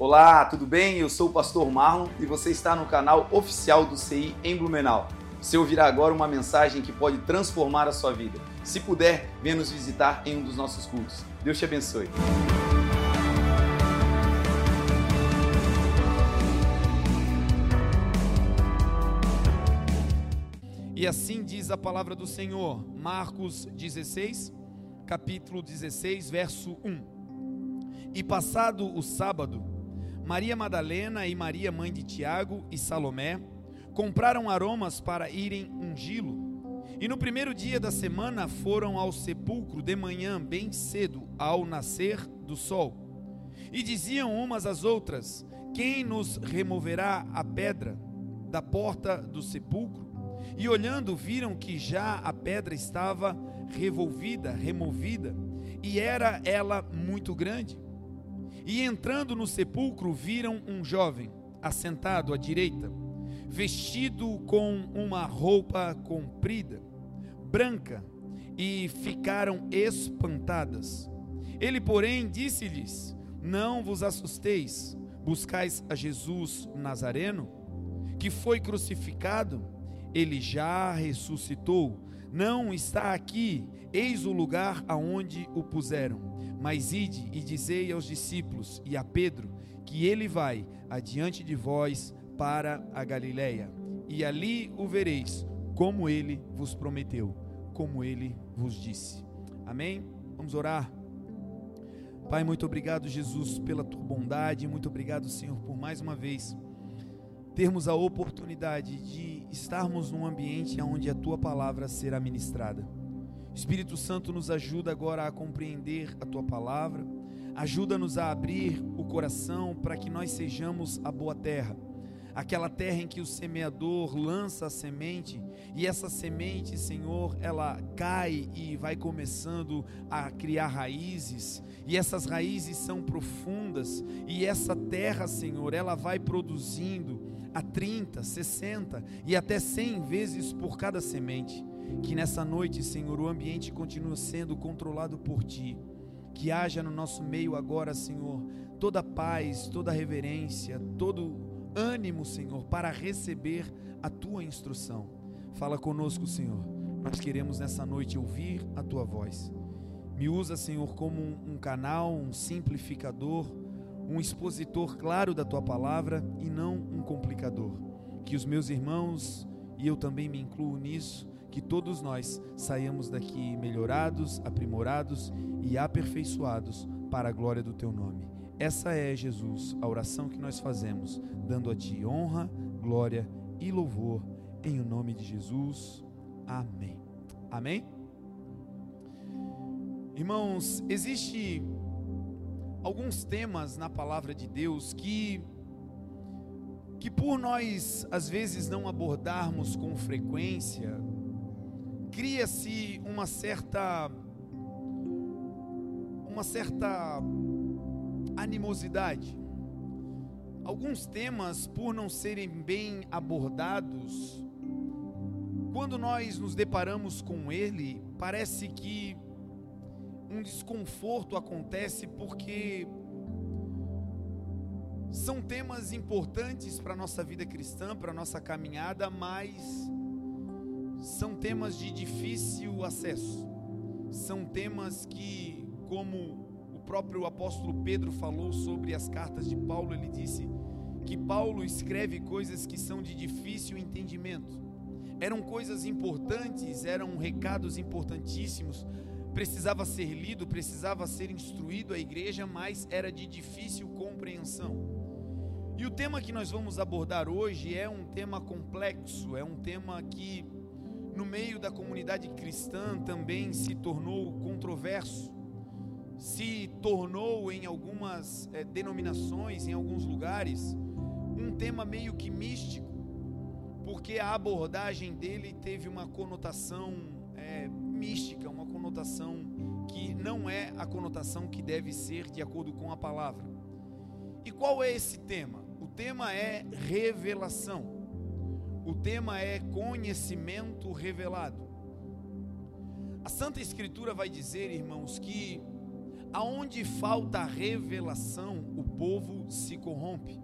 Olá, tudo bem? Eu sou o pastor Marlon e você está no canal oficial do CI em Blumenau. Você ouvirá agora uma mensagem que pode transformar a sua vida. Se puder, venha nos visitar em um dos nossos cultos. Deus te abençoe. E assim diz a palavra do Senhor, Marcos 16, capítulo 16, verso 1. E passado o sábado, Maria Madalena e Maria, mãe de Tiago e Salomé, compraram aromas para irem ungí-lo. E no primeiro dia da semana foram ao sepulcro de manhã, bem cedo, ao nascer do sol. E diziam umas às outras: Quem nos removerá a pedra da porta do sepulcro? E olhando, viram que já a pedra estava revolvida, removida, e era ela muito grande. E entrando no sepulcro, viram um jovem assentado à direita, vestido com uma roupa comprida, branca, e ficaram espantadas. Ele, porém, disse-lhes: Não vos assusteis, buscais a Jesus Nazareno, que foi crucificado ele já ressuscitou, não está aqui, eis o lugar aonde o puseram. Mas ide e dizei aos discípulos e a Pedro que ele vai adiante de vós para a Galiléia, e ali o vereis, como ele vos prometeu, como ele vos disse. Amém? Vamos orar. Pai, muito obrigado, Jesus, pela tua bondade, muito obrigado, Senhor, por mais uma vez termos a oportunidade de estarmos num ambiente onde a tua palavra será ministrada. Espírito Santo nos ajuda agora a compreender a tua palavra, ajuda-nos a abrir o coração para que nós sejamos a boa terra, aquela terra em que o semeador lança a semente e essa semente, Senhor, ela cai e vai começando a criar raízes, e essas raízes são profundas, e essa terra, Senhor, ela vai produzindo a 30, 60 e até 100 vezes por cada semente. Que nessa noite, Senhor, o ambiente continue sendo controlado por Ti. Que haja no nosso meio agora, Senhor, toda paz, toda reverência, todo ânimo, Senhor, para receber a Tua instrução. Fala conosco, Senhor. Nós queremos nessa noite ouvir a Tua voz. Me usa, Senhor, como um canal, um simplificador um expositor claro da tua palavra e não um complicador. Que os meus irmãos, e eu também me incluo nisso, que todos nós saiamos daqui melhorados, aprimorados e aperfeiçoados para a glória do teu nome. Essa é, Jesus, a oração que nós fazemos, dando a ti honra, glória e louvor, em o nome de Jesus. Amém. Amém? Irmãos, existe alguns temas na palavra de Deus que que por nós às vezes não abordarmos com frequência, cria-se uma certa uma certa animosidade. Alguns temas, por não serem bem abordados, quando nós nos deparamos com ele, parece que um desconforto acontece porque são temas importantes para a nossa vida cristã, para a nossa caminhada, mas são temas de difícil acesso. São temas que, como o próprio apóstolo Pedro falou sobre as cartas de Paulo, ele disse que Paulo escreve coisas que são de difícil entendimento. Eram coisas importantes, eram recados importantíssimos, precisava ser lido, precisava ser instruído a igreja, mas era de difícil compreensão. E o tema que nós vamos abordar hoje é um tema complexo, é um tema que no meio da comunidade cristã também se tornou controverso, se tornou em algumas é, denominações, em alguns lugares, um tema meio que místico, porque a abordagem dele teve uma conotação é, mística, uma conotação que não é a conotação que deve ser de acordo com a palavra. E qual é esse tema? O tema é revelação. O tema é conhecimento revelado. A Santa Escritura vai dizer, irmãos, que Aonde falta revelação, o povo se corrompe.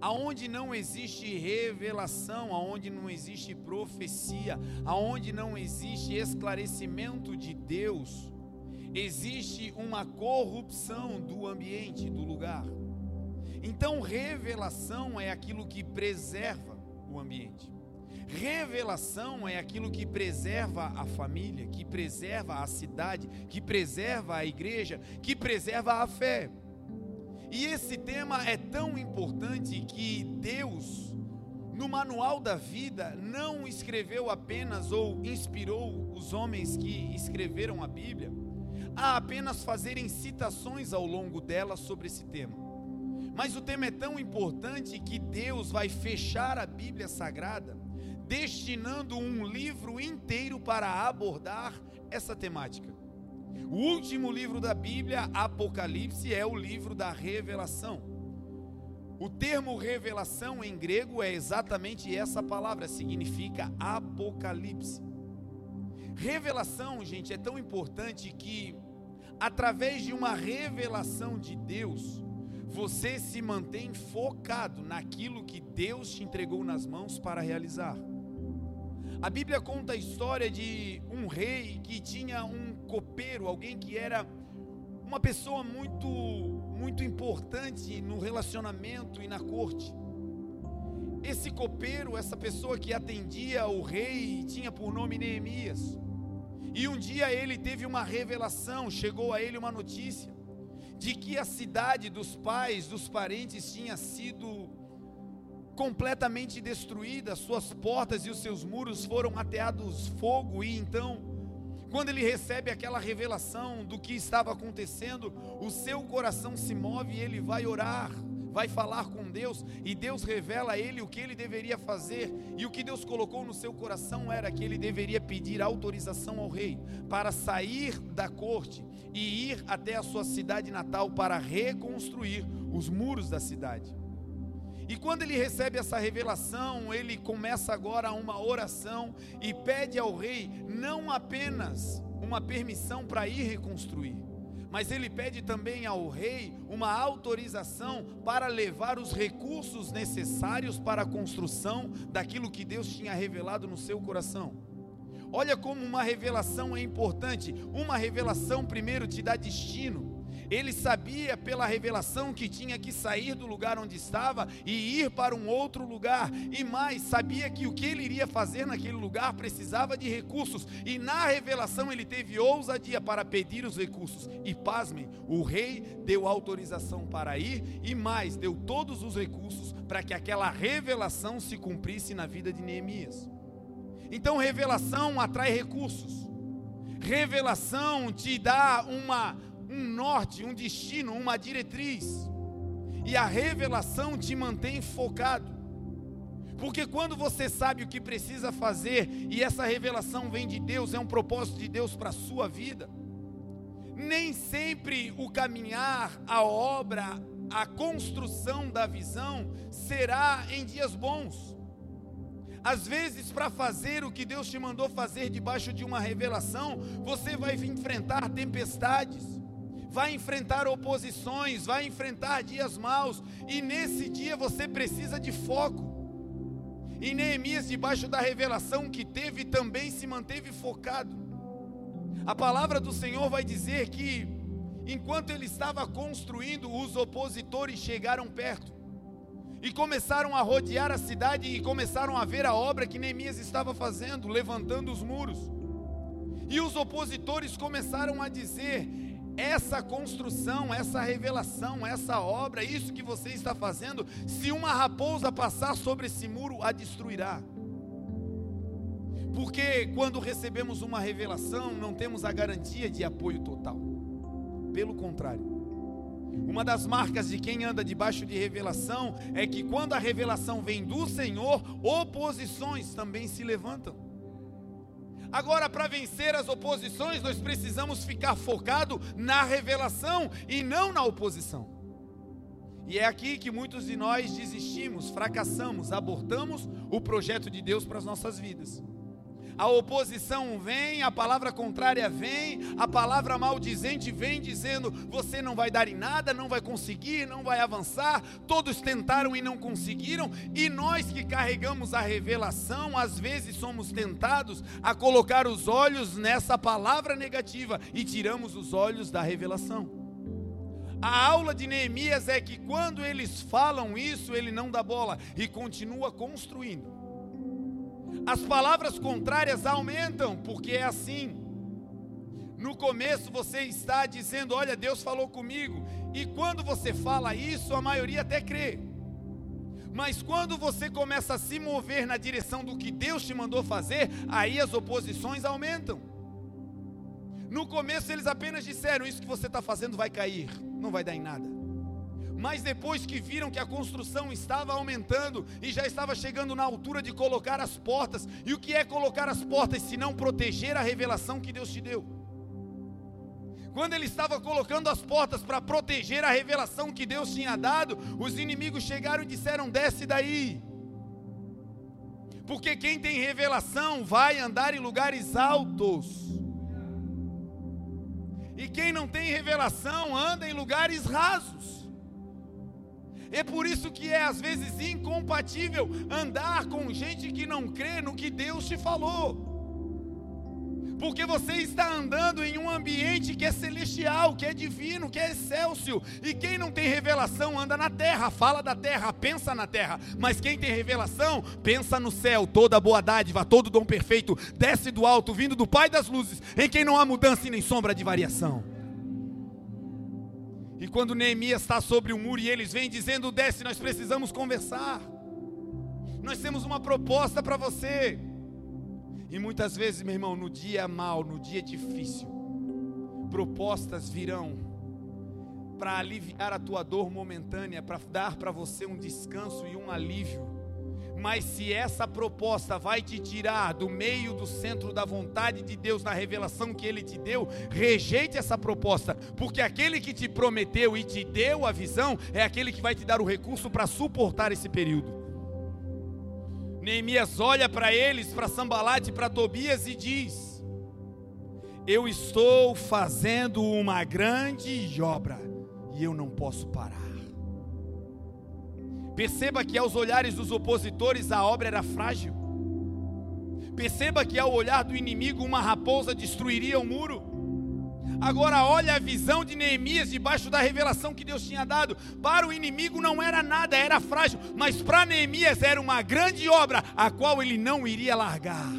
Aonde não existe revelação, aonde não existe profecia, aonde não existe esclarecimento de Deus, existe uma corrupção do ambiente, do lugar. Então, revelação é aquilo que preserva o ambiente. Revelação é aquilo que preserva a família, que preserva a cidade, que preserva a igreja, que preserva a fé. E esse tema é tão importante que Deus, no manual da vida, não escreveu apenas ou inspirou os homens que escreveram a Bíblia a apenas fazerem citações ao longo dela sobre esse tema. Mas o tema é tão importante que Deus vai fechar a Bíblia Sagrada, destinando um livro inteiro para abordar essa temática. O último livro da Bíblia, Apocalipse, é o livro da revelação. O termo revelação em grego é exatamente essa palavra, significa apocalipse. Revelação, gente, é tão importante que, através de uma revelação de Deus, você se mantém focado naquilo que Deus te entregou nas mãos para realizar. A Bíblia conta a história de um rei que tinha um copeiro, alguém que era uma pessoa muito muito importante no relacionamento e na corte. Esse copeiro, essa pessoa que atendia o rei, tinha por nome Neemias. E um dia ele teve uma revelação, chegou a ele uma notícia de que a cidade dos pais, dos parentes tinha sido completamente destruída, suas portas e os seus muros foram ateados fogo, e então, quando ele recebe aquela revelação do que estava acontecendo, o seu coração se move e ele vai orar, vai falar com Deus, e Deus revela a ele o que ele deveria fazer, e o que Deus colocou no seu coração era que ele deveria pedir autorização ao rei para sair da corte e ir até a sua cidade natal para reconstruir os muros da cidade. E quando ele recebe essa revelação, ele começa agora uma oração e pede ao rei não apenas uma permissão para ir reconstruir, mas ele pede também ao rei uma autorização para levar os recursos necessários para a construção daquilo que Deus tinha revelado no seu coração. Olha como uma revelação é importante. Uma revelação primeiro te dá destino. Ele sabia pela revelação que tinha que sair do lugar onde estava e ir para um outro lugar. E mais, sabia que o que ele iria fazer naquele lugar precisava de recursos. E na revelação ele teve ousadia para pedir os recursos. E pasmem, o rei deu autorização para ir e mais, deu todos os recursos para que aquela revelação se cumprisse na vida de Neemias. Então, revelação atrai recursos. Revelação te dá uma um norte, um destino, uma diretriz. E a revelação te mantém focado. Porque quando você sabe o que precisa fazer e essa revelação vem de Deus, é um propósito de Deus para a sua vida, nem sempre o caminhar, a obra, a construção da visão será em dias bons. Às vezes, para fazer o que Deus te mandou fazer debaixo de uma revelação, você vai enfrentar tempestades vai enfrentar oposições, vai enfrentar dias maus, e nesse dia você precisa de foco. E Neemias, debaixo da revelação que teve, também se manteve focado. A palavra do Senhor vai dizer que, enquanto ele estava construindo, os opositores chegaram perto e começaram a rodear a cidade e começaram a ver a obra que Neemias estava fazendo, levantando os muros. E os opositores começaram a dizer: essa construção, essa revelação, essa obra, isso que você está fazendo, se uma raposa passar sobre esse muro, a destruirá. Porque quando recebemos uma revelação, não temos a garantia de apoio total. Pelo contrário. Uma das marcas de quem anda debaixo de revelação é que quando a revelação vem do Senhor, oposições também se levantam. Agora, para vencer as oposições, nós precisamos ficar focado na revelação e não na oposição. E é aqui que muitos de nós desistimos, fracassamos, abortamos o projeto de Deus para as nossas vidas. A oposição vem, a palavra contrária vem, a palavra maldizente vem dizendo: você não vai dar em nada, não vai conseguir, não vai avançar. Todos tentaram e não conseguiram, e nós que carregamos a revelação, às vezes somos tentados a colocar os olhos nessa palavra negativa e tiramos os olhos da revelação. A aula de Neemias é que quando eles falam isso, ele não dá bola e continua construindo. As palavras contrárias aumentam, porque é assim. No começo você está dizendo: Olha, Deus falou comigo. E quando você fala isso, a maioria até crê. Mas quando você começa a se mover na direção do que Deus te mandou fazer, aí as oposições aumentam. No começo eles apenas disseram: Isso que você está fazendo vai cair, não vai dar em nada. Mas depois que viram que a construção estava aumentando e já estava chegando na altura de colocar as portas, e o que é colocar as portas se não proteger a revelação que Deus te deu? Quando ele estava colocando as portas para proteger a revelação que Deus tinha dado, os inimigos chegaram e disseram: desce daí. Porque quem tem revelação vai andar em lugares altos. E quem não tem revelação anda em lugares rasos. É por isso que é às vezes incompatível andar com gente que não crê no que Deus te falou. Porque você está andando em um ambiente que é celestial, que é divino, que é excelso. E quem não tem revelação anda na terra, fala da terra, pensa na terra. Mas quem tem revelação, pensa no céu. Toda boa dádiva, todo dom perfeito, desce do alto, vindo do Pai das luzes, em quem não há mudança e nem sombra de variação. E quando Neemias está sobre o muro e eles vêm dizendo: desce, nós precisamos conversar. Nós temos uma proposta para você. E muitas vezes, meu irmão, no dia mal, no dia difícil, propostas virão para aliviar a tua dor momentânea, para dar para você um descanso e um alívio mas se essa proposta vai te tirar do meio do centro da vontade de Deus na revelação que ele te deu, rejeite essa proposta, porque aquele que te prometeu e te deu a visão é aquele que vai te dar o recurso para suportar esse período. Neemias olha para eles, para Sambalate, para Tobias e diz: Eu estou fazendo uma grande obra e eu não posso parar. Perceba que aos olhares dos opositores a obra era frágil. Perceba que ao olhar do inimigo uma raposa destruiria o muro. Agora olha a visão de Neemias debaixo da revelação que Deus tinha dado. Para o inimigo não era nada, era frágil, mas para Neemias era uma grande obra a qual ele não iria largar.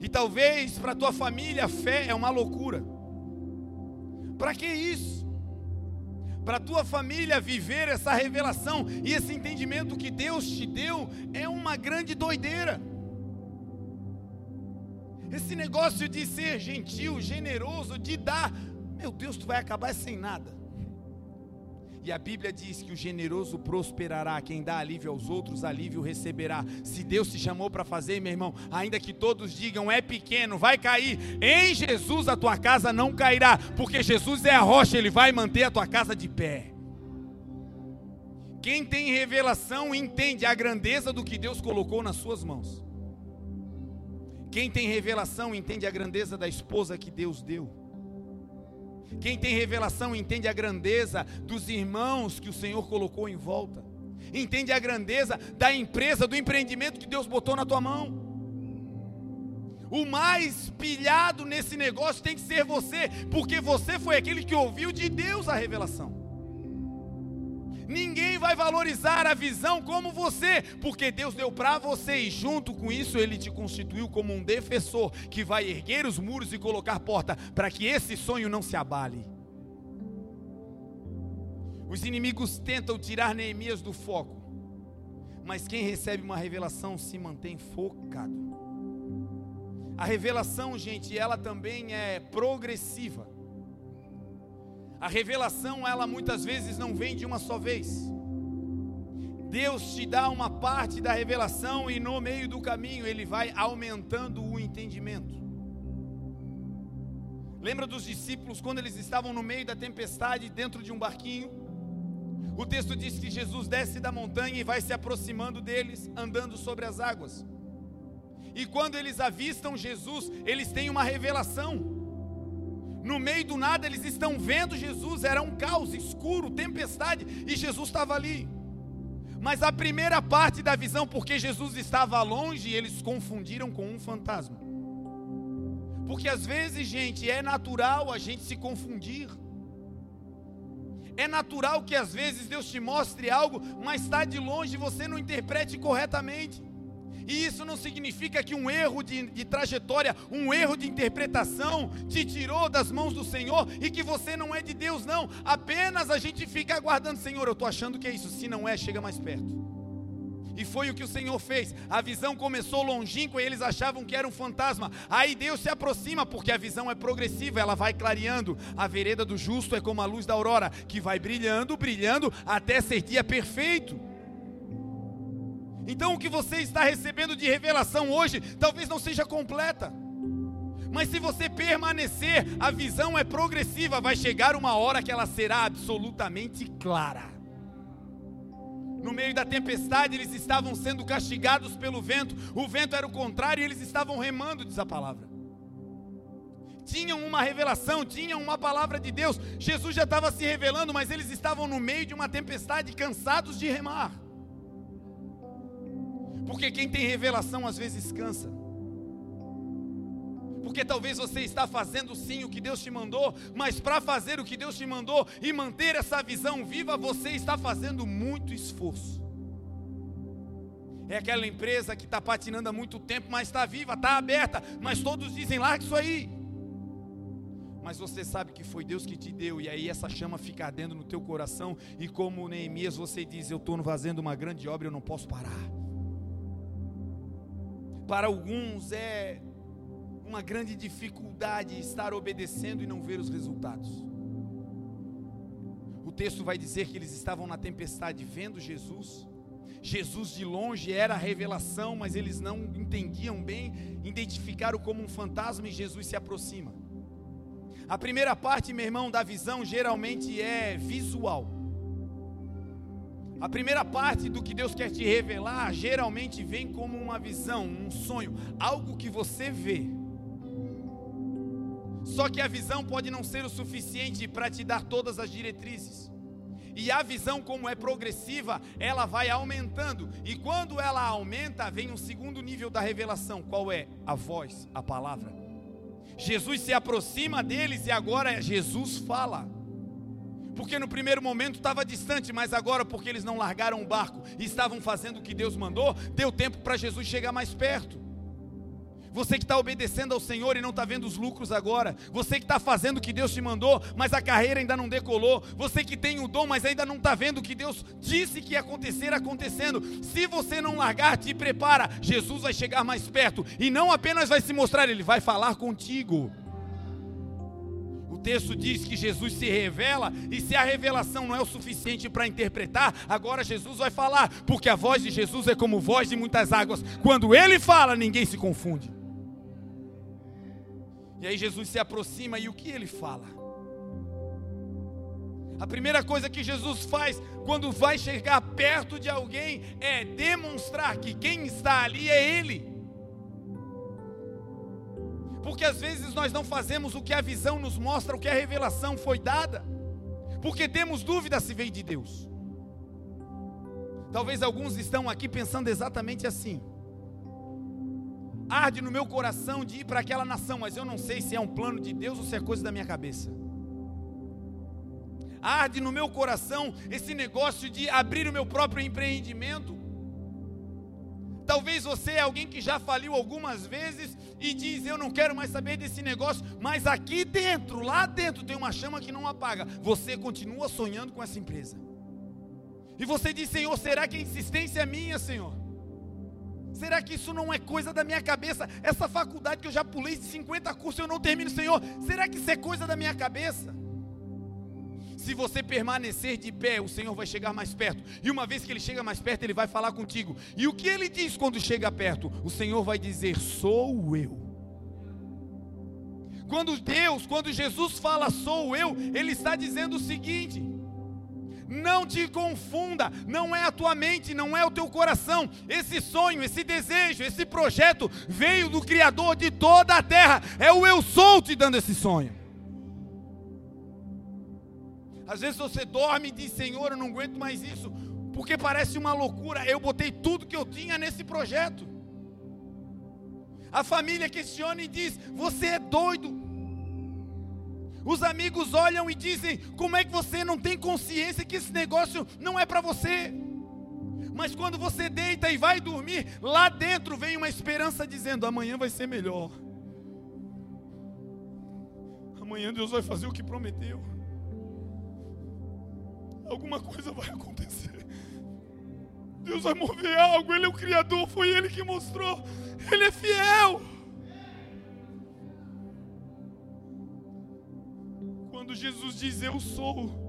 E talvez para tua família a fé é uma loucura. Para que isso? Para a tua família viver essa revelação e esse entendimento que Deus te deu é uma grande doideira. Esse negócio de ser gentil, generoso, de dar, meu Deus, tu vai acabar sem nada. E a Bíblia diz que o generoso prosperará, quem dá alívio aos outros, alívio receberá. Se Deus te chamou para fazer, meu irmão, ainda que todos digam é pequeno, vai cair, em Jesus a tua casa não cairá, porque Jesus é a rocha, ele vai manter a tua casa de pé. Quem tem revelação entende a grandeza do que Deus colocou nas suas mãos. Quem tem revelação entende a grandeza da esposa que Deus deu. Quem tem revelação entende a grandeza dos irmãos que o Senhor colocou em volta. Entende a grandeza da empresa, do empreendimento que Deus botou na tua mão. O mais pilhado nesse negócio tem que ser você, porque você foi aquele que ouviu de Deus a revelação. Ninguém vai valorizar a visão como você, porque Deus deu para você e junto com isso ele te constituiu como um defensor que vai erguer os muros e colocar porta para que esse sonho não se abale. Os inimigos tentam tirar Neemias do foco, mas quem recebe uma revelação se mantém focado. A revelação, gente, ela também é progressiva. A revelação, ela muitas vezes não vem de uma só vez. Deus te dá uma parte da revelação e no meio do caminho ele vai aumentando o entendimento. Lembra dos discípulos quando eles estavam no meio da tempestade dentro de um barquinho? O texto diz que Jesus desce da montanha e vai se aproximando deles, andando sobre as águas. E quando eles avistam Jesus, eles têm uma revelação. No meio do nada, eles estão vendo Jesus, era um caos, escuro, tempestade, e Jesus estava ali. Mas a primeira parte da visão, porque Jesus estava longe, eles confundiram com um fantasma. Porque às vezes, gente, é natural a gente se confundir. É natural que às vezes Deus te mostre algo, mas está de longe e você não interprete corretamente. E isso não significa que um erro de, de, trajetória, um erro de interpretação te tirou das mãos do Senhor e que você não é de Deus, não. Apenas a gente fica aguardando, Senhor, eu estou achando que é isso. Se não é, chega mais perto. E foi o que o Senhor fez. A visão começou longínqua e eles achavam que era um fantasma. Aí Deus se aproxima, porque a visão é progressiva, ela vai clareando. A vereda do justo é como a luz da aurora, que vai brilhando, brilhando, até ser dia perfeito. Então o que você está recebendo de revelação hoje talvez não seja completa. Mas se você permanecer, a visão é progressiva, vai chegar uma hora que ela será absolutamente clara. No meio da tempestade, eles estavam sendo castigados pelo vento. O vento era o contrário e eles estavam remando, diz a palavra. Tinham uma revelação, tinham uma palavra de Deus. Jesus já estava se revelando, mas eles estavam no meio de uma tempestade, cansados de remar. Porque quem tem revelação às vezes cansa. Porque talvez você está fazendo sim o que Deus te mandou, mas para fazer o que Deus te mandou e manter essa visão viva, você está fazendo muito esforço. É aquela empresa que está patinando há muito tempo, mas está viva, está aberta, mas todos dizem: larga isso aí. Mas você sabe que foi Deus que te deu, e aí essa chama fica ardendo no teu coração, e como Neemias você diz: Eu estou fazendo uma grande obra, eu não posso parar. Para alguns é uma grande dificuldade estar obedecendo e não ver os resultados. O texto vai dizer que eles estavam na tempestade vendo Jesus. Jesus de longe era a revelação, mas eles não entendiam bem, identificaram como um fantasma e Jesus se aproxima. A primeira parte, meu irmão, da visão geralmente é visual. A primeira parte do que Deus quer te revelar geralmente vem como uma visão, um sonho, algo que você vê. Só que a visão pode não ser o suficiente para te dar todas as diretrizes. E a visão, como é progressiva, ela vai aumentando. E quando ela aumenta, vem um segundo nível da revelação. Qual é? A voz, a palavra. Jesus se aproxima deles e agora Jesus fala porque no primeiro momento estava distante, mas agora, porque eles não largaram o barco e estavam fazendo o que Deus mandou, deu tempo para Jesus chegar mais perto. Você que está obedecendo ao Senhor e não está vendo os lucros agora. Você que está fazendo o que Deus te mandou, mas a carreira ainda não decolou. Você que tem o dom, mas ainda não está vendo o que Deus disse que ia acontecer acontecendo. Se você não largar, te prepara. Jesus vai chegar mais perto e não apenas vai se mostrar, ele vai falar contigo texto diz que Jesus se revela, e se a revelação não é o suficiente para interpretar, agora Jesus vai falar, porque a voz de Jesus é como voz de muitas águas. Quando ele fala, ninguém se confunde. E aí Jesus se aproxima e o que ele fala? A primeira coisa que Jesus faz quando vai chegar perto de alguém é demonstrar que quem está ali é Ele porque às vezes nós não fazemos o que a visão nos mostra, o que a revelação foi dada, porque temos dúvida se vem de Deus. Talvez alguns estão aqui pensando exatamente assim. Arde no meu coração de ir para aquela nação, mas eu não sei se é um plano de Deus ou se é coisa da minha cabeça. Arde no meu coração esse negócio de abrir o meu próprio empreendimento, Talvez você é alguém que já faliu algumas vezes e diz: Eu não quero mais saber desse negócio, mas aqui dentro, lá dentro, tem uma chama que não apaga. Você continua sonhando com essa empresa. E você diz: Senhor, será que a insistência é minha, Senhor? Será que isso não é coisa da minha cabeça? Essa faculdade que eu já pulei de 50 cursos eu não termino, Senhor, será que isso é coisa da minha cabeça? Se você permanecer de pé, o Senhor vai chegar mais perto. E uma vez que ele chega mais perto, ele vai falar contigo. E o que ele diz quando chega perto? O Senhor vai dizer: Sou eu. Quando Deus, quando Jesus fala sou eu, ele está dizendo o seguinte: Não te confunda, não é a tua mente, não é o teu coração. Esse sonho, esse desejo, esse projeto veio do Criador de toda a terra. É o eu sou te dando esse sonho. Às vezes você dorme e diz: Senhor, eu não aguento mais isso, porque parece uma loucura. Eu botei tudo que eu tinha nesse projeto. A família questiona e diz: Você é doido. Os amigos olham e dizem: Como é que você não tem consciência que esse negócio não é para você? Mas quando você deita e vai dormir, lá dentro vem uma esperança dizendo: Amanhã vai ser melhor. Amanhã Deus vai fazer o que prometeu. Alguma coisa vai acontecer. Deus vai mover algo. Ele é o Criador, foi Ele que mostrou. Ele é fiel. Quando Jesus diz eu sou,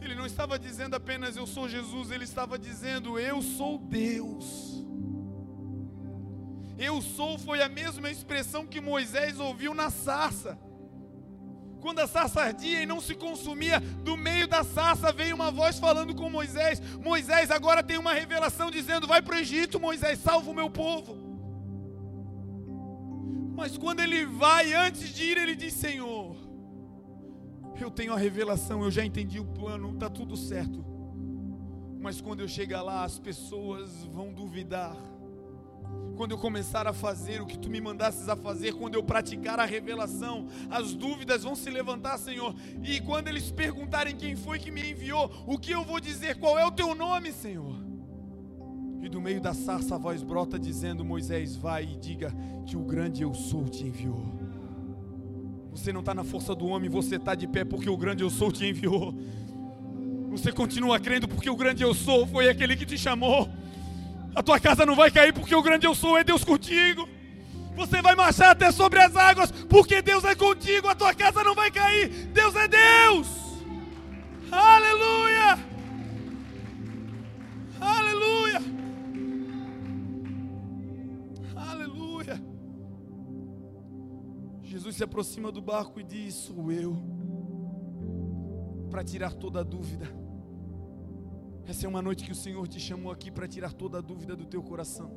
ele não estava dizendo apenas eu sou Jesus, ele estava dizendo eu sou Deus. Eu sou foi a mesma expressão que Moisés ouviu na sarça. Quando a sarça ardia e não se consumia, do meio da sarça veio uma voz falando com Moisés: Moisés, agora tem uma revelação dizendo: Vai para o Egito, Moisés, salva o meu povo. Mas quando ele vai, antes de ir, ele diz: Senhor, eu tenho a revelação, eu já entendi o plano, está tudo certo. Mas quando eu chegar lá, as pessoas vão duvidar. Quando eu começar a fazer o que tu me mandasses a fazer, quando eu praticar a revelação, as dúvidas vão se levantar, Senhor. E quando eles perguntarem quem foi que me enviou, o que eu vou dizer? Qual é o teu nome, Senhor? E do meio da sarça a voz brota dizendo: Moisés, vai e diga que o grande eu sou te enviou. Você não está na força do homem, você está de pé porque o grande eu sou te enviou. Você continua crendo porque o grande eu sou foi aquele que te chamou. A tua casa não vai cair porque o grande eu sou é Deus contigo. Você vai marchar até sobre as águas porque Deus é contigo. A tua casa não vai cair. Deus é Deus. Aleluia. Aleluia. Jesus se aproxima do barco e diz: Sou eu, para tirar toda a dúvida. Essa é uma noite que o Senhor te chamou aqui para tirar toda a dúvida do teu coração.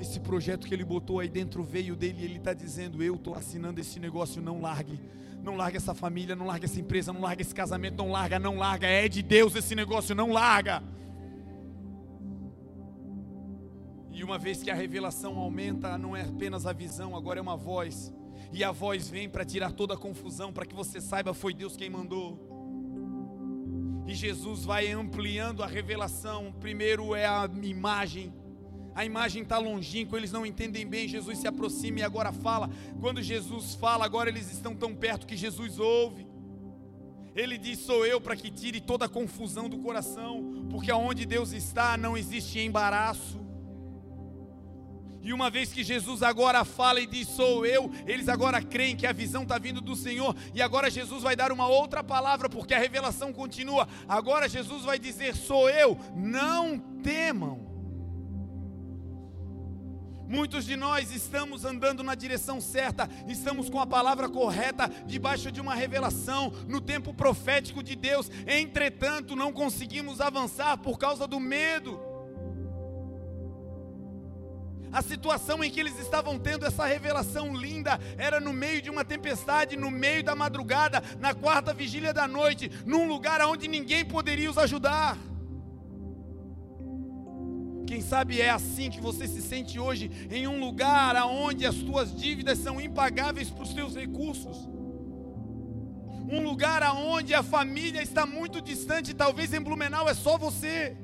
Esse projeto que Ele botou aí dentro veio dele e Ele está dizendo: Eu estou assinando esse negócio, não largue. Não larga essa família, não larga essa empresa, não larga esse casamento, não larga, não larga. É de Deus esse negócio, não larga. E uma vez que a revelação aumenta, não é apenas a visão, agora é uma voz e a voz vem para tirar toda a confusão, para que você saiba foi Deus quem mandou. E Jesus vai ampliando a revelação. Primeiro é a imagem. A imagem está longínqua, eles não entendem bem. Jesus se aproxima e agora fala. Quando Jesus fala, agora eles estão tão perto que Jesus ouve. Ele diz: Sou eu para que tire toda a confusão do coração, porque aonde Deus está não existe embaraço. E uma vez que Jesus agora fala e diz sou eu, eles agora creem que a visão está vindo do Senhor. E agora Jesus vai dar uma outra palavra, porque a revelação continua. Agora Jesus vai dizer: sou eu, não temam. Muitos de nós estamos andando na direção certa, estamos com a palavra correta, debaixo de uma revelação, no tempo profético de Deus, entretanto, não conseguimos avançar por causa do medo a situação em que eles estavam tendo essa revelação linda era no meio de uma tempestade, no meio da madrugada, na quarta vigília da noite, num lugar onde ninguém poderia os ajudar. Quem sabe é assim que você se sente hoje, em um lugar onde as tuas dívidas são impagáveis para os teus recursos. Um lugar onde a família está muito distante, talvez em Blumenau é só você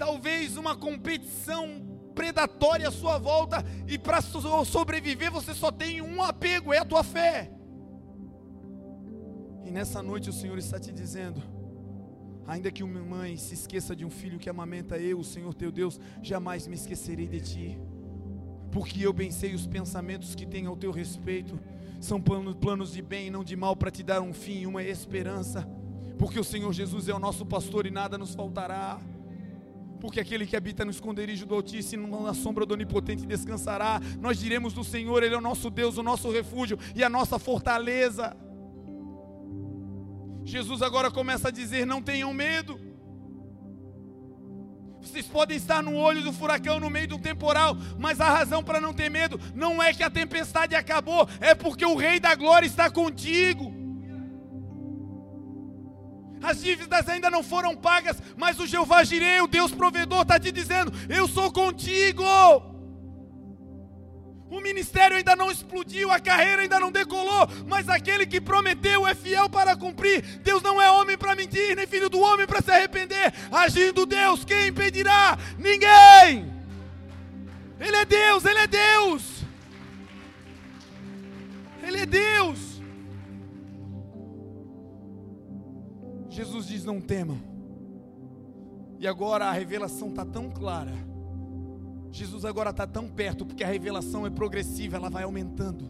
talvez uma competição predatória à sua volta, e para sobreviver você só tem um apego, é a tua fé. E nessa noite o Senhor está te dizendo: ainda que uma mãe se esqueça de um filho que amamenta eu, o Senhor teu Deus, jamais me esquecerei de ti, porque eu bem sei os pensamentos que tenho ao teu respeito, são planos de bem e não de mal, para te dar um fim e uma esperança, porque o Senhor Jesus é o nosso pastor e nada nos faltará porque aquele que habita no esconderijo do Altíssimo, na sombra do Onipotente descansará. Nós diremos do Senhor, Ele é o nosso Deus, o nosso refúgio e a nossa fortaleza. Jesus agora começa a dizer: não tenham medo. Vocês podem estar no olho do furacão, no meio do temporal, mas a razão para não ter medo não é que a tempestade acabou, é porque o Rei da Glória está contigo. As dívidas ainda não foram pagas, mas o Jeová Jirei, o Deus provedor, está te dizendo: Eu sou contigo. O ministério ainda não explodiu, a carreira ainda não decolou, mas aquele que prometeu é fiel para cumprir. Deus não é homem para mentir, nem filho do homem para se arrepender. Agindo Deus, quem impedirá? Ninguém. Ele é Deus, ele é Deus. Ele é Deus. Jesus diz: Não temam. E agora a revelação está tão clara Jesus agora está tão perto, porque a revelação é progressiva, ela vai aumentando.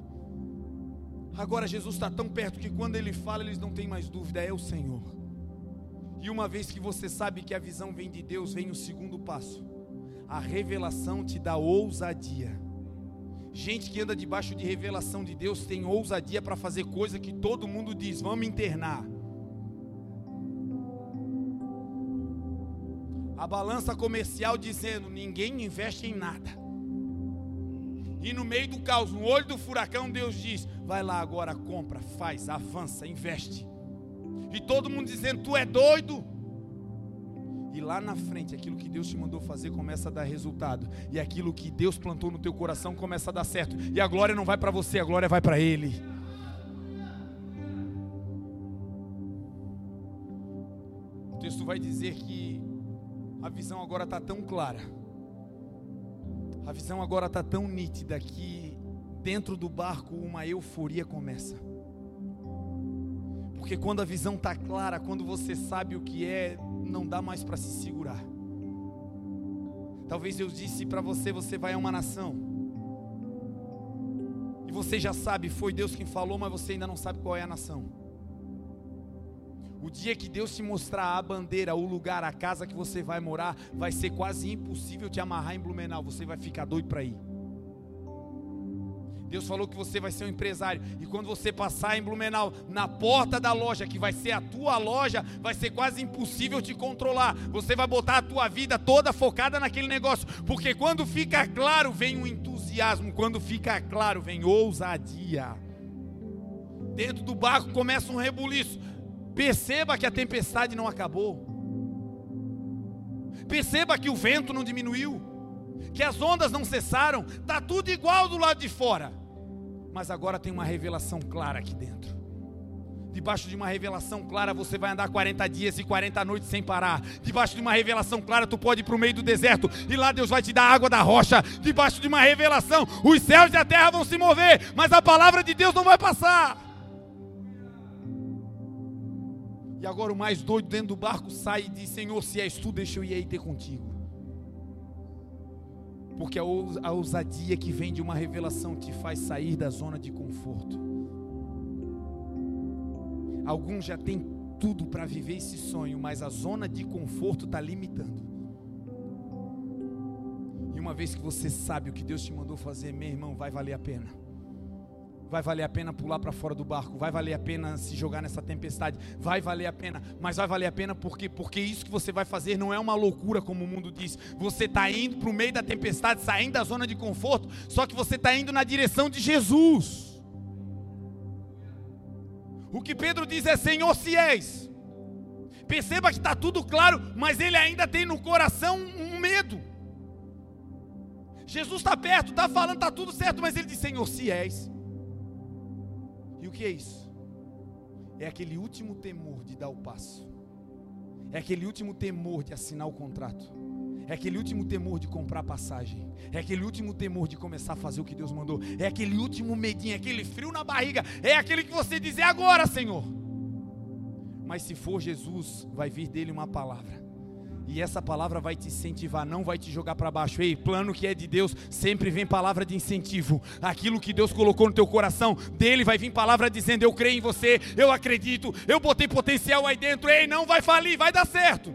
Agora Jesus está tão perto que quando ele fala, eles não têm mais dúvida, é o Senhor. E uma vez que você sabe que a visão vem de Deus, vem o segundo passo. A revelação te dá ousadia. Gente que anda debaixo de revelação de Deus tem ousadia para fazer coisa que todo mundo diz, vamos internar. A balança comercial dizendo: ninguém investe em nada. E no meio do caos, no olho do furacão, Deus diz: vai lá agora, compra, faz, avança, investe. E todo mundo dizendo: tu é doido. E lá na frente, aquilo que Deus te mandou fazer começa a dar resultado. E aquilo que Deus plantou no teu coração começa a dar certo. E a glória não vai para você, a glória vai para Ele. O texto vai dizer que a visão agora está tão clara, a visão agora está tão nítida que dentro do barco uma euforia começa. Porque quando a visão está clara, quando você sabe o que é, não dá mais para se segurar. Talvez Deus disse para você: você vai a uma nação. E você já sabe, foi Deus quem falou, mas você ainda não sabe qual é a nação. O dia que Deus te mostrar a bandeira, o lugar, a casa que você vai morar, vai ser quase impossível te amarrar em Blumenau. Você vai ficar doido para ir. Deus falou que você vai ser um empresário. E quando você passar em Blumenau, na porta da loja, que vai ser a tua loja, vai ser quase impossível te controlar. Você vai botar a tua vida toda focada naquele negócio. Porque quando fica claro, vem o um entusiasmo. Quando fica claro, vem ousadia. Dentro do barco começa um rebuliço. Perceba que a tempestade não acabou. Perceba que o vento não diminuiu, que as ondas não cessaram, está tudo igual do lado de fora. Mas agora tem uma revelação clara aqui dentro. Debaixo de uma revelação clara, você vai andar 40 dias e 40 noites sem parar. Debaixo de uma revelação clara, tu pode ir para o meio do deserto e lá Deus vai te dar água da rocha. Debaixo de uma revelação, os céus e a terra vão se mover, mas a palavra de Deus não vai passar. E agora o mais doido dentro do barco sai e diz: Senhor, se és tu, deixa eu ir aí ter contigo. Porque a ousadia que vem de uma revelação te faz sair da zona de conforto. Alguns já têm tudo para viver esse sonho, mas a zona de conforto está limitando. E uma vez que você sabe o que Deus te mandou fazer, meu irmão, vai valer a pena vai valer a pena pular para fora do barco, vai valer a pena se jogar nessa tempestade, vai valer a pena, mas vai valer a pena porque porque isso que você vai fazer não é uma loucura como o mundo diz. Você está indo para o meio da tempestade, saindo da zona de conforto, só que você está indo na direção de Jesus. O que Pedro diz é: Senhor, se és. Perceba que está tudo claro, mas ele ainda tem no coração um medo. Jesus está perto, está falando, está tudo certo, mas ele diz: Senhor, se és. E o que é isso? É aquele último temor de dar o passo. É aquele último temor de assinar o contrato. É aquele último temor de comprar passagem. É aquele último temor de começar a fazer o que Deus mandou. É aquele último medinho, é aquele frio na barriga. É aquele que você diz: é agora, Senhor. Mas se for Jesus, vai vir dele uma palavra. E essa palavra vai te incentivar, não vai te jogar para baixo. Ei, plano que é de Deus, sempre vem palavra de incentivo. Aquilo que Deus colocou no teu coração, dele vai vir palavra dizendo: Eu creio em você, eu acredito, eu botei potencial aí dentro. Ei, não vai falir, vai dar certo.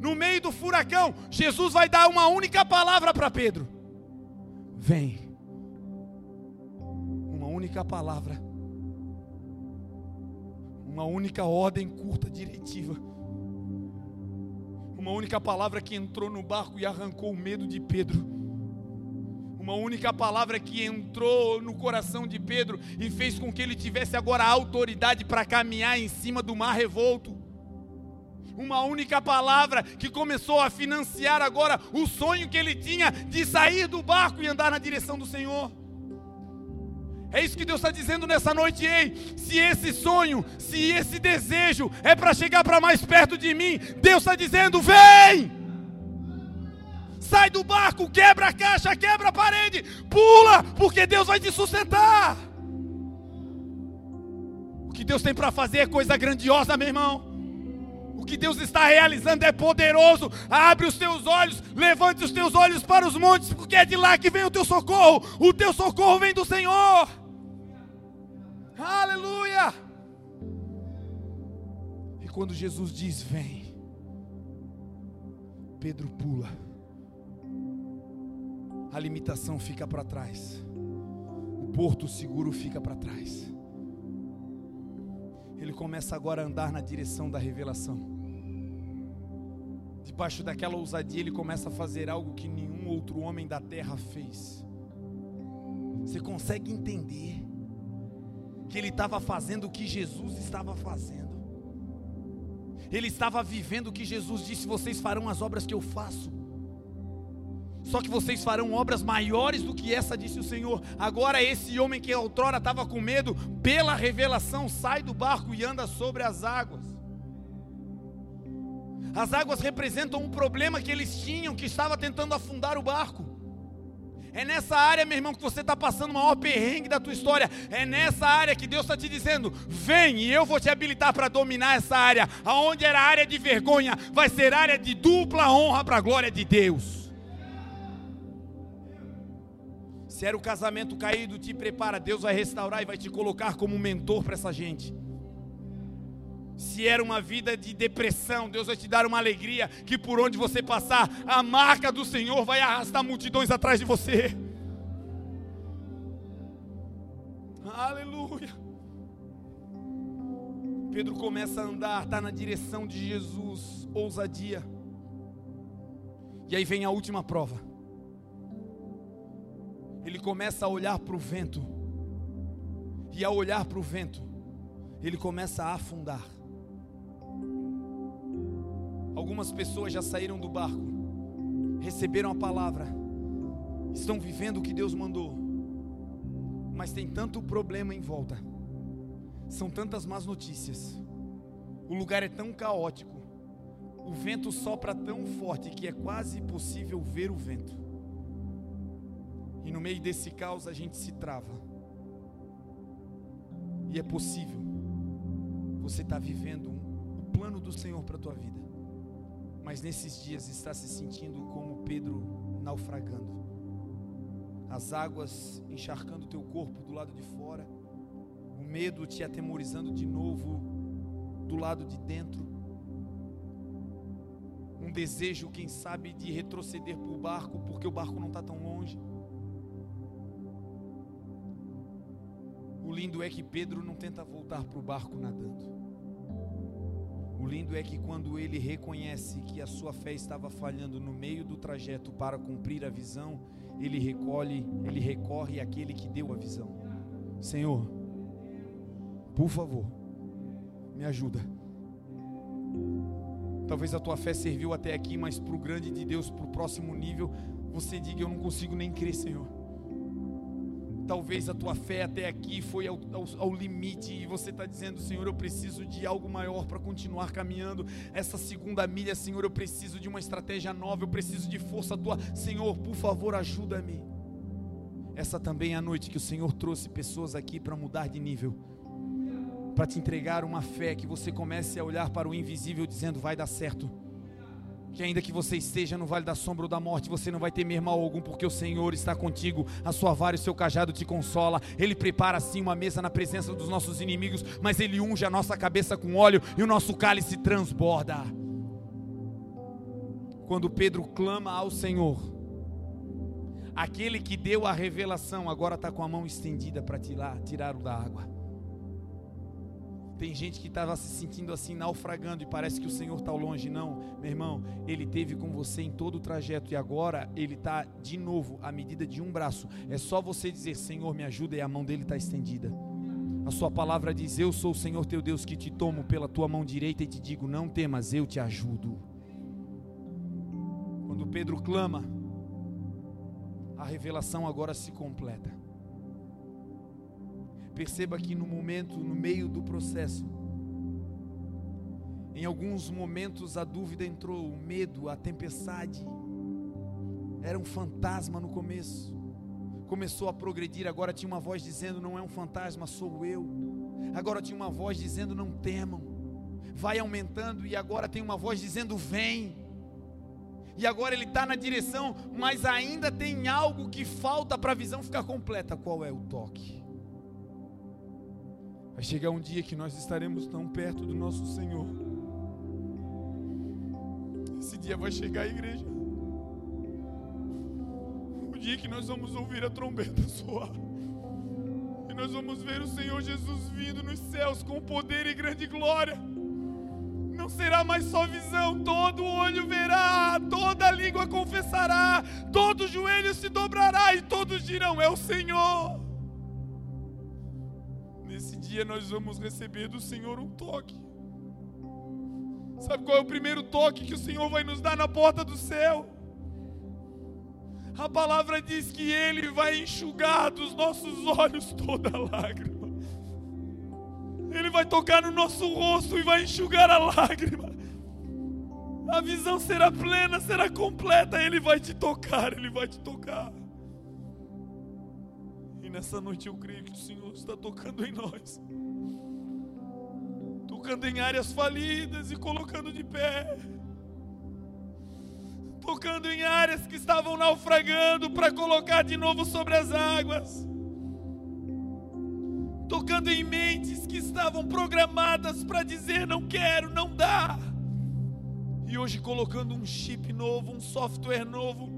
No meio do furacão, Jesus vai dar uma única palavra para Pedro: Vem. Uma única palavra. Uma única ordem curta, diretiva. Uma única palavra que entrou no barco e arrancou o medo de Pedro. Uma única palavra que entrou no coração de Pedro e fez com que ele tivesse agora autoridade para caminhar em cima do mar revolto. Uma única palavra que começou a financiar agora o sonho que ele tinha de sair do barco e andar na direção do Senhor. É isso que Deus está dizendo nessa noite, ei. Se esse sonho, se esse desejo é para chegar para mais perto de mim, Deus está dizendo: vem! Sai do barco, quebra a caixa, quebra a parede, pula, porque Deus vai te sustentar. O que Deus tem para fazer é coisa grandiosa, meu irmão. O que Deus está realizando é poderoso. Abre os teus olhos, levante os teus olhos para os montes, porque é de lá que vem o teu socorro. O teu socorro vem do Senhor. Aleluia! E quando Jesus diz: Vem, Pedro pula, a limitação fica para trás, o porto seguro fica para trás. Ele começa agora a andar na direção da revelação. Debaixo daquela ousadia, ele começa a fazer algo que nenhum outro homem da terra fez. Você consegue entender? Que ele estava fazendo o que Jesus estava fazendo. Ele estava vivendo o que Jesus disse: vocês farão as obras que eu faço. Só que vocês farão obras maiores do que essa, disse o Senhor. Agora, esse homem que outrora estava com medo, pela revelação, sai do barco e anda sobre as águas. As águas representam um problema que eles tinham, que estava tentando afundar o barco. É nessa área, meu irmão, que você está passando o maior perrengue da tua história. É nessa área que Deus está te dizendo: vem e eu vou te habilitar para dominar essa área. Aonde era área de vergonha, vai ser área de dupla honra para a glória de Deus. Se era o casamento caído, te prepara, Deus vai restaurar e vai te colocar como mentor para essa gente. Se era uma vida de depressão, Deus vai te dar uma alegria que por onde você passar, a marca do Senhor vai arrastar multidões atrás de você. Aleluia. Pedro começa a andar, está na direção de Jesus, ousadia. E aí vem a última prova. Ele começa a olhar para o vento. E ao olhar para o vento, ele começa a afundar. Algumas pessoas já saíram do barco, receberam a palavra, estão vivendo o que Deus mandou, mas tem tanto problema em volta, são tantas más notícias, o lugar é tão caótico, o vento sopra tão forte que é quase impossível ver o vento, e no meio desse caos a gente se trava, e é possível você estar tá vivendo o plano do Senhor para a tua vida mas nesses dias está se sentindo como Pedro naufragando. As águas encharcando teu corpo do lado de fora, o medo te atemorizando de novo do lado de dentro. Um desejo, quem sabe, de retroceder para o barco, porque o barco não está tão longe. O lindo é que Pedro não tenta voltar para o barco nadando. O lindo é que quando ele reconhece que a sua fé estava falhando no meio do trajeto para cumprir a visão, ele recolhe, ele recorre àquele que deu a visão. Senhor, por favor, me ajuda. Talvez a tua fé serviu até aqui, mas para o grande de Deus, para o próximo nível, você diga: Eu não consigo nem crer, Senhor. Talvez a tua fé até aqui foi ao, ao, ao limite e você está dizendo, Senhor, eu preciso de algo maior para continuar caminhando essa segunda milha, Senhor, eu preciso de uma estratégia nova, eu preciso de força tua, Senhor, por favor, ajuda-me. Essa também é a noite que o Senhor trouxe pessoas aqui para mudar de nível, para te entregar uma fé que você comece a olhar para o invisível dizendo, vai dar certo que ainda que você esteja no vale da sombra ou da morte, você não vai temer mal algum, porque o Senhor está contigo, a sua vara e o seu cajado te consola. Ele prepara assim uma mesa na presença dos nossos inimigos, mas ele unge a nossa cabeça com óleo e o nosso cálice transborda. Quando Pedro clama ao Senhor, aquele que deu a revelação agora está com a mão estendida para tirar, tirá-lo da água. Tem gente que estava se sentindo assim, naufragando, e parece que o Senhor está longe. Não, meu irmão, Ele teve com você em todo o trajeto, e agora Ele está de novo, à medida de um braço. É só você dizer: Senhor, me ajuda, e a mão dele está estendida. A sua palavra diz: Eu sou o Senhor teu Deus que te tomo pela tua mão direita e te digo: Não temas, eu te ajudo. Quando Pedro clama, a revelação agora se completa. Perceba que no momento, no meio do processo, em alguns momentos a dúvida entrou, o medo, a tempestade. Era um fantasma no começo. Começou a progredir, agora tinha uma voz dizendo: Não é um fantasma, sou eu. Agora tinha uma voz dizendo: Não temam. Vai aumentando, e agora tem uma voz dizendo: Vem. E agora ele está na direção, mas ainda tem algo que falta para a visão ficar completa. Qual é o toque? Vai chegar um dia que nós estaremos tão perto do nosso Senhor. Esse dia vai chegar, igreja. O dia que nós vamos ouvir a trombeta soar. E nós vamos ver o Senhor Jesus vindo nos céus com poder e grande glória. Não será mais só visão, todo olho verá, toda língua confessará, todo joelho se dobrará e todos dirão: É o Senhor. Nesse dia nós vamos receber do Senhor um toque. Sabe qual é o primeiro toque que o Senhor vai nos dar na porta do céu? A palavra diz que Ele vai enxugar dos nossos olhos toda lágrima. Ele vai tocar no nosso rosto e vai enxugar a lágrima. A visão será plena, será completa. Ele vai te tocar, Ele vai te tocar. Nessa noite eu creio que o Senhor está tocando em nós. Tocando em áreas falidas e colocando de pé, tocando em áreas que estavam naufragando para colocar de novo sobre as águas, tocando em mentes que estavam programadas para dizer não quero, não dá, e hoje colocando um chip novo, um software novo,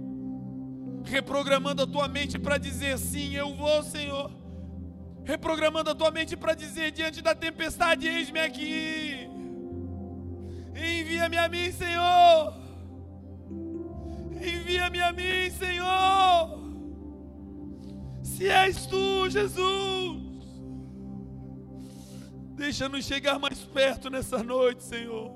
reprogramando a tua mente para dizer sim, eu vou, Senhor. Reprogramando a tua mente para dizer diante da tempestade: Eis-me aqui, envia-me a mim, Senhor, envia-me a mim, Senhor, se és tu, Jesus, deixa-nos chegar mais perto nessa noite, Senhor.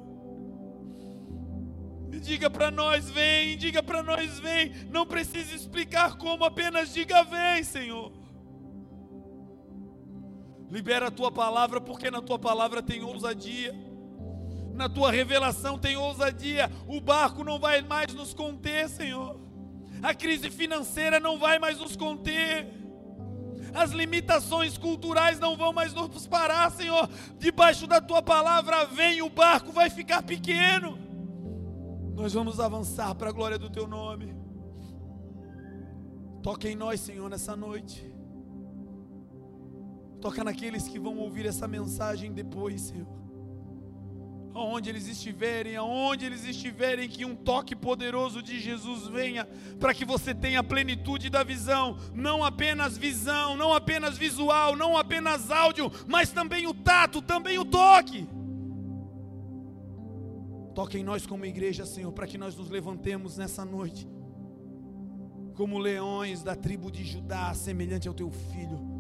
Diga para nós, vem, diga para nós, vem. Não precisa explicar como, apenas diga, vem, Senhor. Libera a tua palavra, porque na tua palavra tem ousadia. Na tua revelação tem ousadia. O barco não vai mais nos conter, Senhor. A crise financeira não vai mais nos conter. As limitações culturais não vão mais nos parar, Senhor. Debaixo da tua palavra vem o barco, vai ficar pequeno. Nós vamos avançar para a glória do teu nome. Toque em nós, Senhor, nessa noite. Toca naqueles que vão ouvir essa mensagem depois, Senhor. Aonde eles estiverem, aonde eles estiverem, que um toque poderoso de Jesus venha, para que você tenha plenitude da visão, não apenas visão, não apenas visual, não apenas áudio, mas também o tato, também o toque. Toque em nós como igreja, Senhor, para que nós nos levantemos nessa noite, como leões da tribo de Judá, semelhante ao teu filho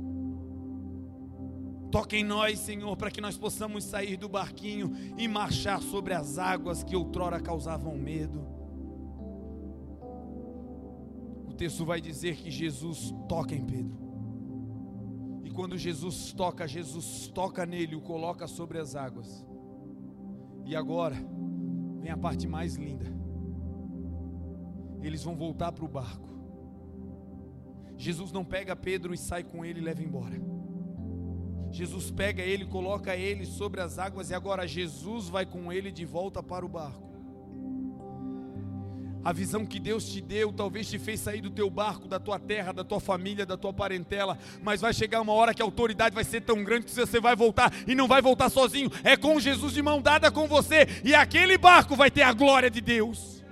Toque em nós, Senhor, para que nós possamos sair do barquinho e marchar sobre as águas que outrora causavam medo. O texto vai dizer que Jesus toca em Pedro. E quando Jesus toca, Jesus toca nele, o coloca sobre as águas. E agora, vem a parte mais linda. Eles vão voltar para o barco. Jesus não pega Pedro e sai com ele e leva embora. Jesus pega ele, coloca ele sobre as águas e agora Jesus vai com ele de volta para o barco. A visão que Deus te deu talvez te fez sair do teu barco, da tua terra, da tua família, da tua parentela, mas vai chegar uma hora que a autoridade vai ser tão grande que você vai voltar e não vai voltar sozinho, é com Jesus de mão dada com você, e aquele barco vai ter a glória de Deus.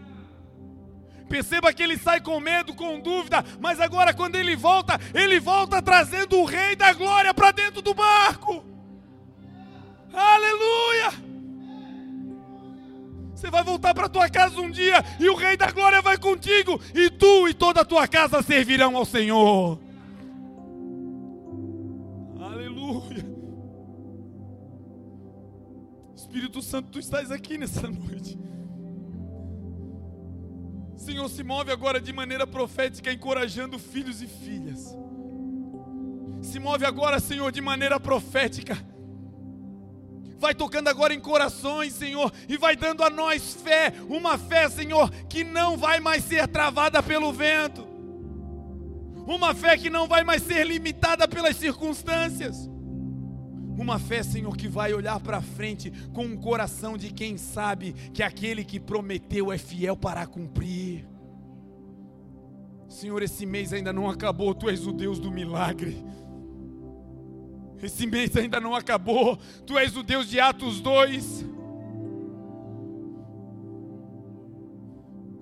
Perceba que ele sai com medo, com dúvida, mas agora quando ele volta, ele volta trazendo o Rei da Glória para dentro do barco. Aleluia! Você vai voltar para tua casa um dia e o Rei da Glória vai contigo, e tu e toda a tua casa servirão ao Senhor. Aleluia. Espírito Santo, tu estás aqui nessa noite. Senhor, se move agora de maneira profética, encorajando filhos e filhas. Se move agora, Senhor, de maneira profética vai tocando agora em corações, Senhor, e vai dando a nós fé, uma fé, Senhor, que não vai mais ser travada pelo vento, uma fé que não vai mais ser limitada pelas circunstâncias. Uma fé, Senhor, que vai olhar para frente com um coração de quem sabe que aquele que prometeu é fiel para cumprir. Senhor, esse mês ainda não acabou, Tu és o Deus do milagre. Esse mês ainda não acabou. Tu és o Deus de Atos 2.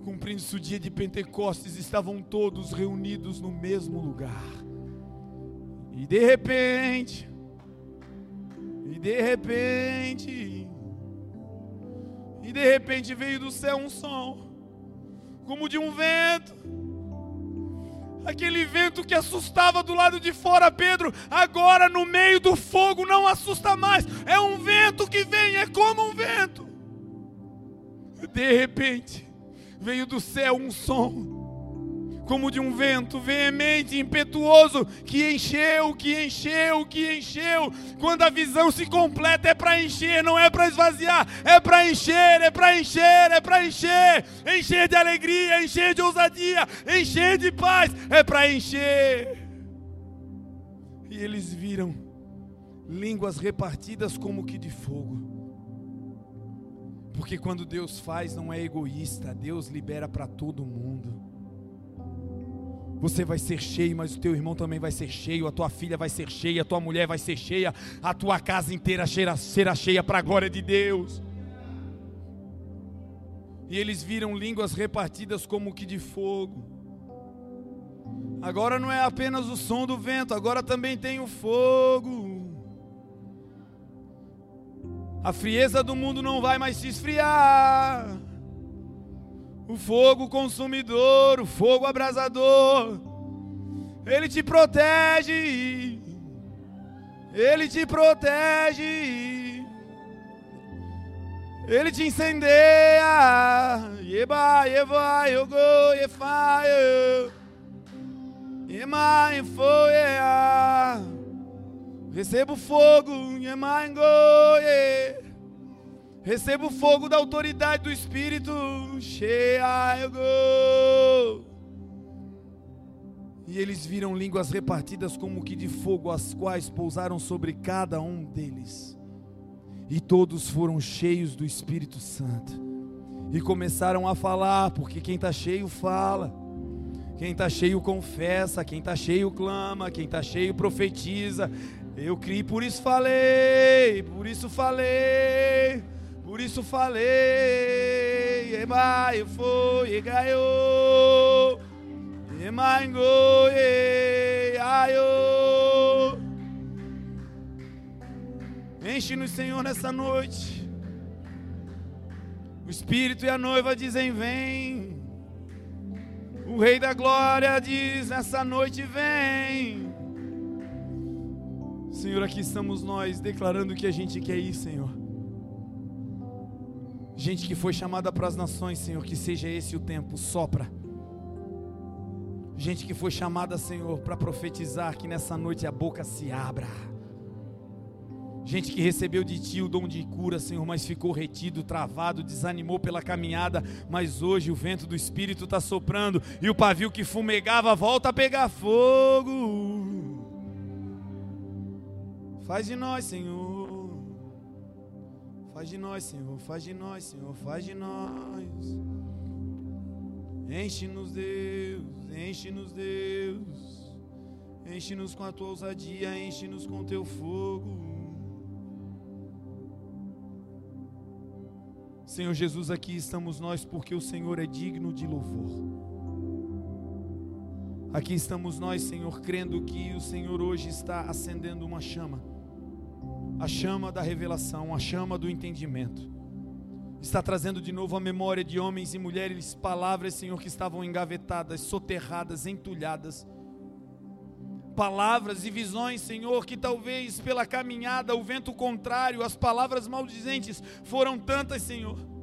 Cumprindo-se o dia de Pentecostes, estavam todos reunidos no mesmo lugar. E de repente, e de repente, e de repente veio do céu um som, como de um vento Aquele vento que assustava do lado de fora Pedro, agora no meio do fogo não assusta mais. É um vento que vem, é como um vento. De repente, veio do céu um som como de um vento veemente, impetuoso, que encheu, que encheu, que encheu. Quando a visão se completa, é para encher, não é para esvaziar, é para encher, é para encher, é para encher. Encher de alegria, encher de ousadia, encher de paz, é para encher. E eles viram línguas repartidas como que de fogo. Porque quando Deus faz, não é egoísta, Deus libera para todo mundo. Você vai ser cheio, mas o teu irmão também vai ser cheio, a tua filha vai ser cheia, a tua mulher vai ser cheia, a tua casa inteira será cheia para a glória de Deus. E eles viram línguas repartidas como que de fogo. Agora não é apenas o som do vento, agora também tem o fogo. A frieza do mundo não vai mais se esfriar o fogo consumidor, o fogo abrasador. Ele te protege, ele te protege, ele te incendeia. Yeba, yeba, yogo, yefaio, yema, yefoia. Receba o fogo, yema, engoie. Receba o fogo da autoridade do Espírito. E eles viram línguas repartidas como que de fogo, as quais pousaram sobre cada um deles. E todos foram cheios do Espírito Santo. E começaram a falar, porque quem está cheio fala. Quem está cheio confessa, quem está cheio clama, quem está cheio profetiza. Eu criei, por isso falei, por isso falei. Por isso falei, Emai foi, Gaio, Emai ngoe, Aio. Enche-nos, Senhor, nessa noite. O Espírito e a noiva dizem: Vem. O Rei da Glória diz: Nessa noite vem. Senhor, aqui estamos nós declarando que a gente quer ir, Senhor. Gente que foi chamada para as nações, Senhor, que seja esse o tempo, sopra. Gente que foi chamada, Senhor, para profetizar, que nessa noite a boca se abra. Gente que recebeu de Ti o dom de cura, Senhor, mas ficou retido, travado, desanimou pela caminhada, mas hoje o vento do Espírito está soprando e o pavio que fumegava volta a pegar fogo. Faz de nós, Senhor Faz de nós, Senhor, faz de nós, Senhor, faz de nós. Enche-nos, Deus, enche-nos, Deus. Enche-nos com a tua ousadia, enche-nos com o teu fogo. Senhor Jesus, aqui estamos nós porque o Senhor é digno de louvor. Aqui estamos nós, Senhor, crendo que o Senhor hoje está acendendo uma chama a chama da revelação, a chama do entendimento. Está trazendo de novo a memória de homens e mulheres, palavras, Senhor, que estavam engavetadas, soterradas, entulhadas. Palavras e visões, Senhor, que talvez pela caminhada, o vento contrário, as palavras maldizentes foram tantas, Senhor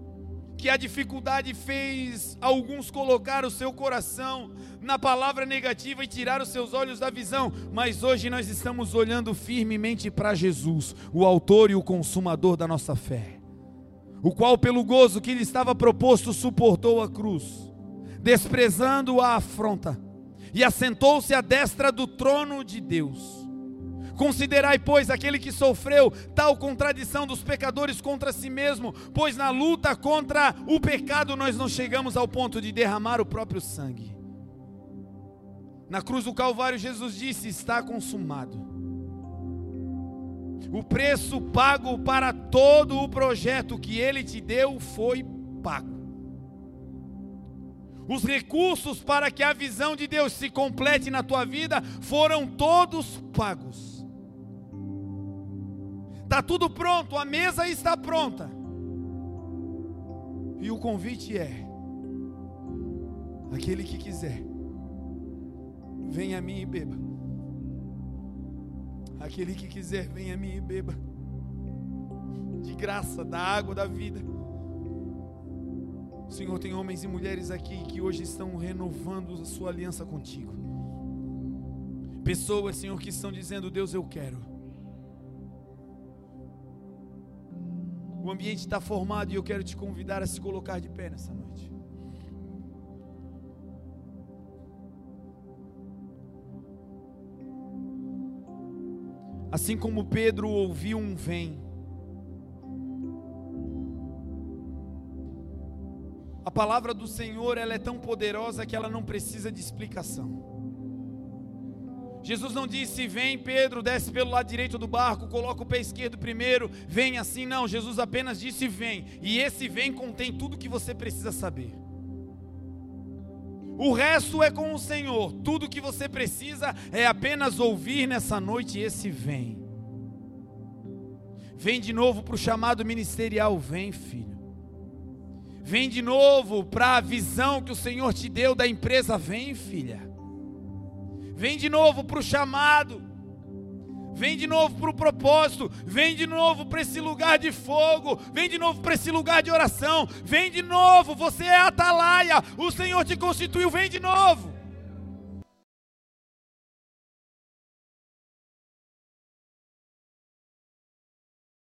que a dificuldade fez alguns colocar o seu coração na palavra negativa e tirar os seus olhos da visão, mas hoje nós estamos olhando firmemente para Jesus, o Autor e o Consumador da nossa fé, o qual, pelo gozo que lhe estava proposto, suportou a cruz, desprezando a afronta, e assentou-se à destra do trono de Deus. Considerai, pois, aquele que sofreu tal contradição dos pecadores contra si mesmo, pois na luta contra o pecado nós não chegamos ao ponto de derramar o próprio sangue. Na cruz do Calvário, Jesus disse: Está consumado. O preço pago para todo o projeto que ele te deu foi pago. Os recursos para que a visão de Deus se complete na tua vida foram todos pagos. Está tudo pronto, a mesa está pronta. E o convite é: aquele que quiser, venha a mim e beba. Aquele que quiser, venha a mim e beba. De graça, da água da vida. Senhor, tem homens e mulheres aqui que hoje estão renovando a sua aliança contigo. Pessoas, Senhor, que estão dizendo: Deus, eu quero. O ambiente está formado e eu quero te convidar a se colocar de pé nessa noite. Assim como Pedro ouviu um vem, a palavra do Senhor ela é tão poderosa que ela não precisa de explicação. Jesus não disse, vem Pedro, desce pelo lado direito do barco, coloca o pé esquerdo primeiro, vem assim, não. Jesus apenas disse, vem. E esse vem contém tudo que você precisa saber. O resto é com o Senhor. Tudo que você precisa é apenas ouvir nessa noite esse vem. Vem de novo para o chamado ministerial, vem, filho. Vem de novo para a visão que o Senhor te deu da empresa, vem, filha. Vem de novo para o chamado. Vem de novo para o propósito. Vem de novo para esse lugar de fogo. Vem de novo para esse lugar de oração. Vem de novo. Você é atalaia. O Senhor te constituiu. Vem de novo.